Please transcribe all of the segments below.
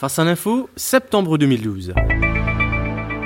Face à l'info, septembre 2012.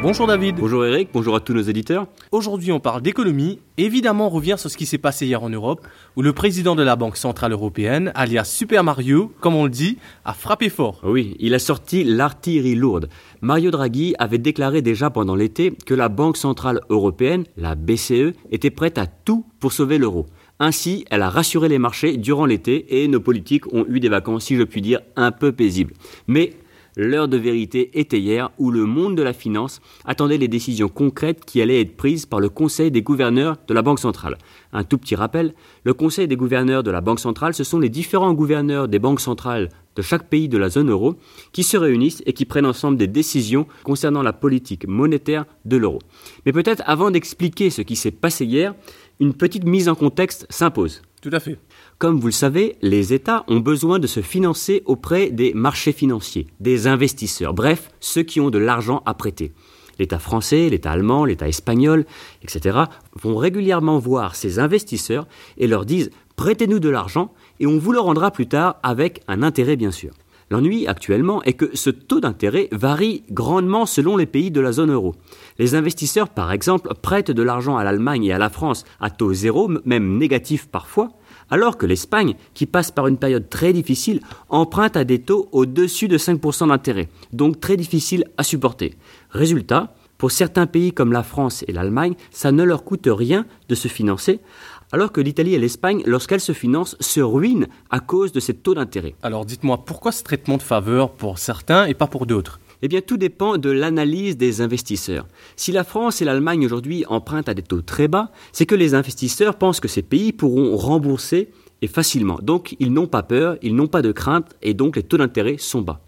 Bonjour David. Bonjour Eric, bonjour à tous nos éditeurs. Aujourd'hui on parle d'économie. Évidemment on revient sur ce qui s'est passé hier en Europe, où le président de la Banque Centrale Européenne, alias Super Mario, comme on le dit, a frappé fort. Oui, il a sorti l'artillerie lourde. Mario Draghi avait déclaré déjà pendant l'été que la Banque Centrale Européenne, la BCE, était prête à tout pour sauver l'euro. Ainsi, elle a rassuré les marchés durant l'été et nos politiques ont eu des vacances, si je puis dire, un peu paisibles. Mais L'heure de vérité était hier où le monde de la finance attendait les décisions concrètes qui allaient être prises par le Conseil des gouverneurs de la Banque centrale. Un tout petit rappel, le Conseil des gouverneurs de la Banque centrale, ce sont les différents gouverneurs des banques centrales de chaque pays de la zone euro qui se réunissent et qui prennent ensemble des décisions concernant la politique monétaire de l'euro. Mais peut-être avant d'expliquer ce qui s'est passé hier, une petite mise en contexte s'impose. Tout à fait. Comme vous le savez, les États ont besoin de se financer auprès des marchés financiers, des investisseurs, bref, ceux qui ont de l'argent à prêter. L'État français, l'État allemand, l'État espagnol, etc., vont régulièrement voir ces investisseurs et leur disent prêtez-nous de l'argent et on vous le rendra plus tard avec un intérêt bien sûr. L'ennui actuellement est que ce taux d'intérêt varie grandement selon les pays de la zone euro. Les investisseurs, par exemple, prêtent de l'argent à l'Allemagne et à la France à taux zéro, même négatif parfois, alors que l'Espagne, qui passe par une période très difficile, emprunte à des taux au-dessus de 5% d'intérêt, donc très difficile à supporter. Résultat, pour certains pays comme la France et l'Allemagne, ça ne leur coûte rien de se financer, alors que l'Italie et l'Espagne, lorsqu'elles se financent, se ruinent à cause de ces taux d'intérêt. Alors dites-moi, pourquoi ce traitement de faveur pour certains et pas pour d'autres? Eh bien, tout dépend de l'analyse des investisseurs. Si la France et l'Allemagne aujourd'hui empruntent à des taux très bas, c'est que les investisseurs pensent que ces pays pourront rembourser et facilement. Donc, ils n'ont pas peur, ils n'ont pas de crainte et donc les taux d'intérêt sont bas.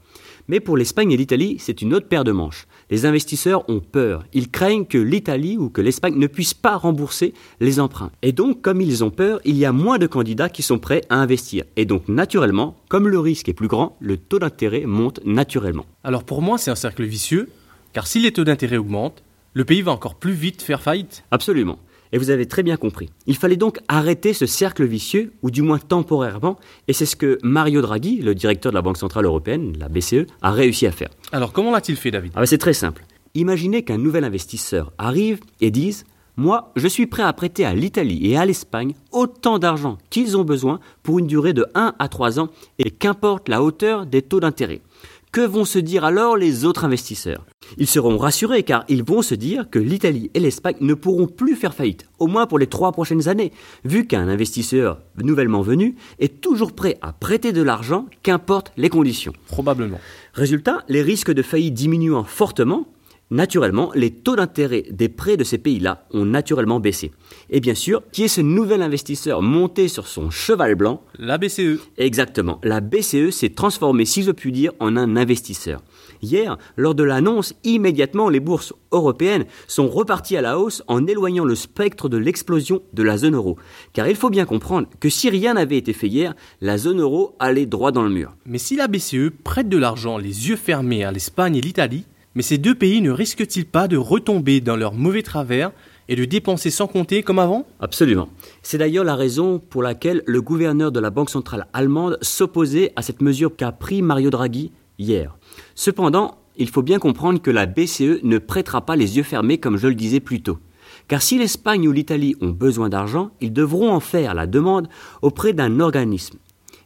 Mais pour l'Espagne et l'Italie, c'est une autre paire de manches. Les investisseurs ont peur. Ils craignent que l'Italie ou que l'Espagne ne puissent pas rembourser les emprunts. Et donc, comme ils ont peur, il y a moins de candidats qui sont prêts à investir. Et donc, naturellement, comme le risque est plus grand, le taux d'intérêt monte naturellement. Alors pour moi, c'est un cercle vicieux, car si les taux d'intérêt augmentent, le pays va encore plus vite faire faillite. Absolument. Et vous avez très bien compris. Il fallait donc arrêter ce cercle vicieux, ou du moins temporairement, et c'est ce que Mario Draghi, le directeur de la Banque Centrale Européenne, la BCE, a réussi à faire. Alors comment l'a-t-il fait, David? Ah ben, C'est très simple. Imaginez qu'un nouvel investisseur arrive et dise moi, je suis prêt à prêter à l'Italie et à l'Espagne autant d'argent qu'ils ont besoin pour une durée de 1 à 3 ans et qu'importe la hauteur des taux d'intérêt. Que vont se dire alors les autres investisseurs? Ils seront rassurés car ils vont se dire que l'Italie et l'Espagne ne pourront plus faire faillite, au moins pour les trois prochaines années, vu qu'un investisseur nouvellement venu est toujours prêt à prêter de l'argent, qu'importe les conditions. Probablement. Résultat, les risques de faillite diminuant fortement, Naturellement, les taux d'intérêt des prêts de ces pays-là ont naturellement baissé. Et bien sûr, qui est ce nouvel investisseur monté sur son cheval blanc? La BCE. Exactement. La BCE s'est transformée, si je puis dire, en un investisseur. Hier, lors de l'annonce, immédiatement, les bourses européennes sont reparties à la hausse en éloignant le spectre de l'explosion de la zone euro. Car il faut bien comprendre que si rien n'avait été fait hier, la zone euro allait droit dans le mur. Mais si la BCE prête de l'argent les yeux fermés à l'Espagne et l'Italie, mais ces deux pays ne risquent-ils pas de retomber dans leur mauvais travers et de dépenser sans compter comme avant? Absolument. C'est d'ailleurs la raison pour laquelle le gouverneur de la Banque centrale allemande s'opposait à cette mesure qu'a pris Mario Draghi hier. Cependant, il faut bien comprendre que la BCE ne prêtera pas les yeux fermés comme je le disais plus tôt. Car si l'Espagne ou l'Italie ont besoin d'argent, ils devront en faire la demande auprès d'un organisme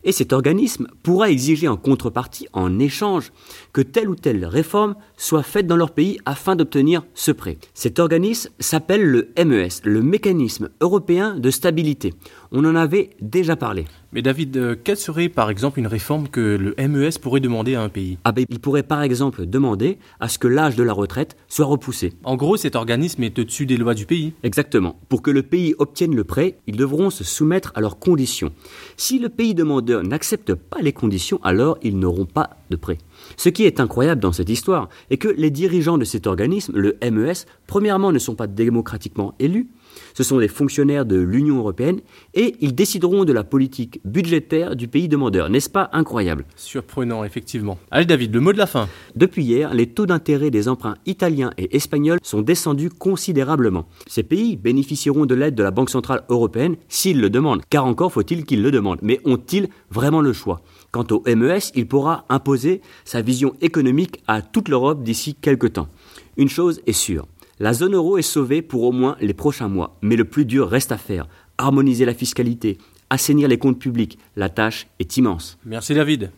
et cet organisme pourra exiger en contrepartie, en échange, que telle ou telle réforme soit faite dans leur pays afin d'obtenir ce prêt. Cet organisme s'appelle le MES, le mécanisme européen de stabilité. On en avait déjà parlé. Mais David, euh, quelle serait par exemple une réforme que le MES pourrait demander à un pays? Ah ben, Il pourrait par exemple demander à ce que l'âge de la retraite soit repoussé. En gros, cet organisme est au-dessus des lois du pays Exactement. Pour que le pays obtienne le prêt, ils devront se soumettre à leurs conditions. Si le pays demandeur n'accepte pas les conditions, alors ils n'auront pas de prêt. Ce qui est incroyable dans cette histoire est que les dirigeants de cet organisme, le MES, premièrement ne sont pas démocratiquement élus, ce sont des fonctionnaires de l'Union européenne et ils décideront de la politique budgétaire du pays demandeur. N'est-ce pas incroyable? Surprenant, effectivement. Allez David, le mot de la fin. Depuis hier, les taux d'intérêt des emprunts italiens et espagnols sont descendus considérablement. Ces pays bénéficieront de l'aide de la Banque centrale européenne s'ils le demandent, car encore faut-il qu'ils le demandent. Mais ont-ils vraiment le choix? Quant au MES, il pourra imposer sa vision économique à toute l'Europe d'ici quelques temps. Une chose est sûre, la zone euro est sauvée pour au moins les prochains mois, mais le plus dur reste à faire. Harmoniser la fiscalité, assainir les comptes publics, la tâche est immense. Merci David.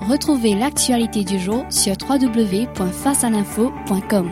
Retrouvez l'actualité du jour sur www.facealinfo.com.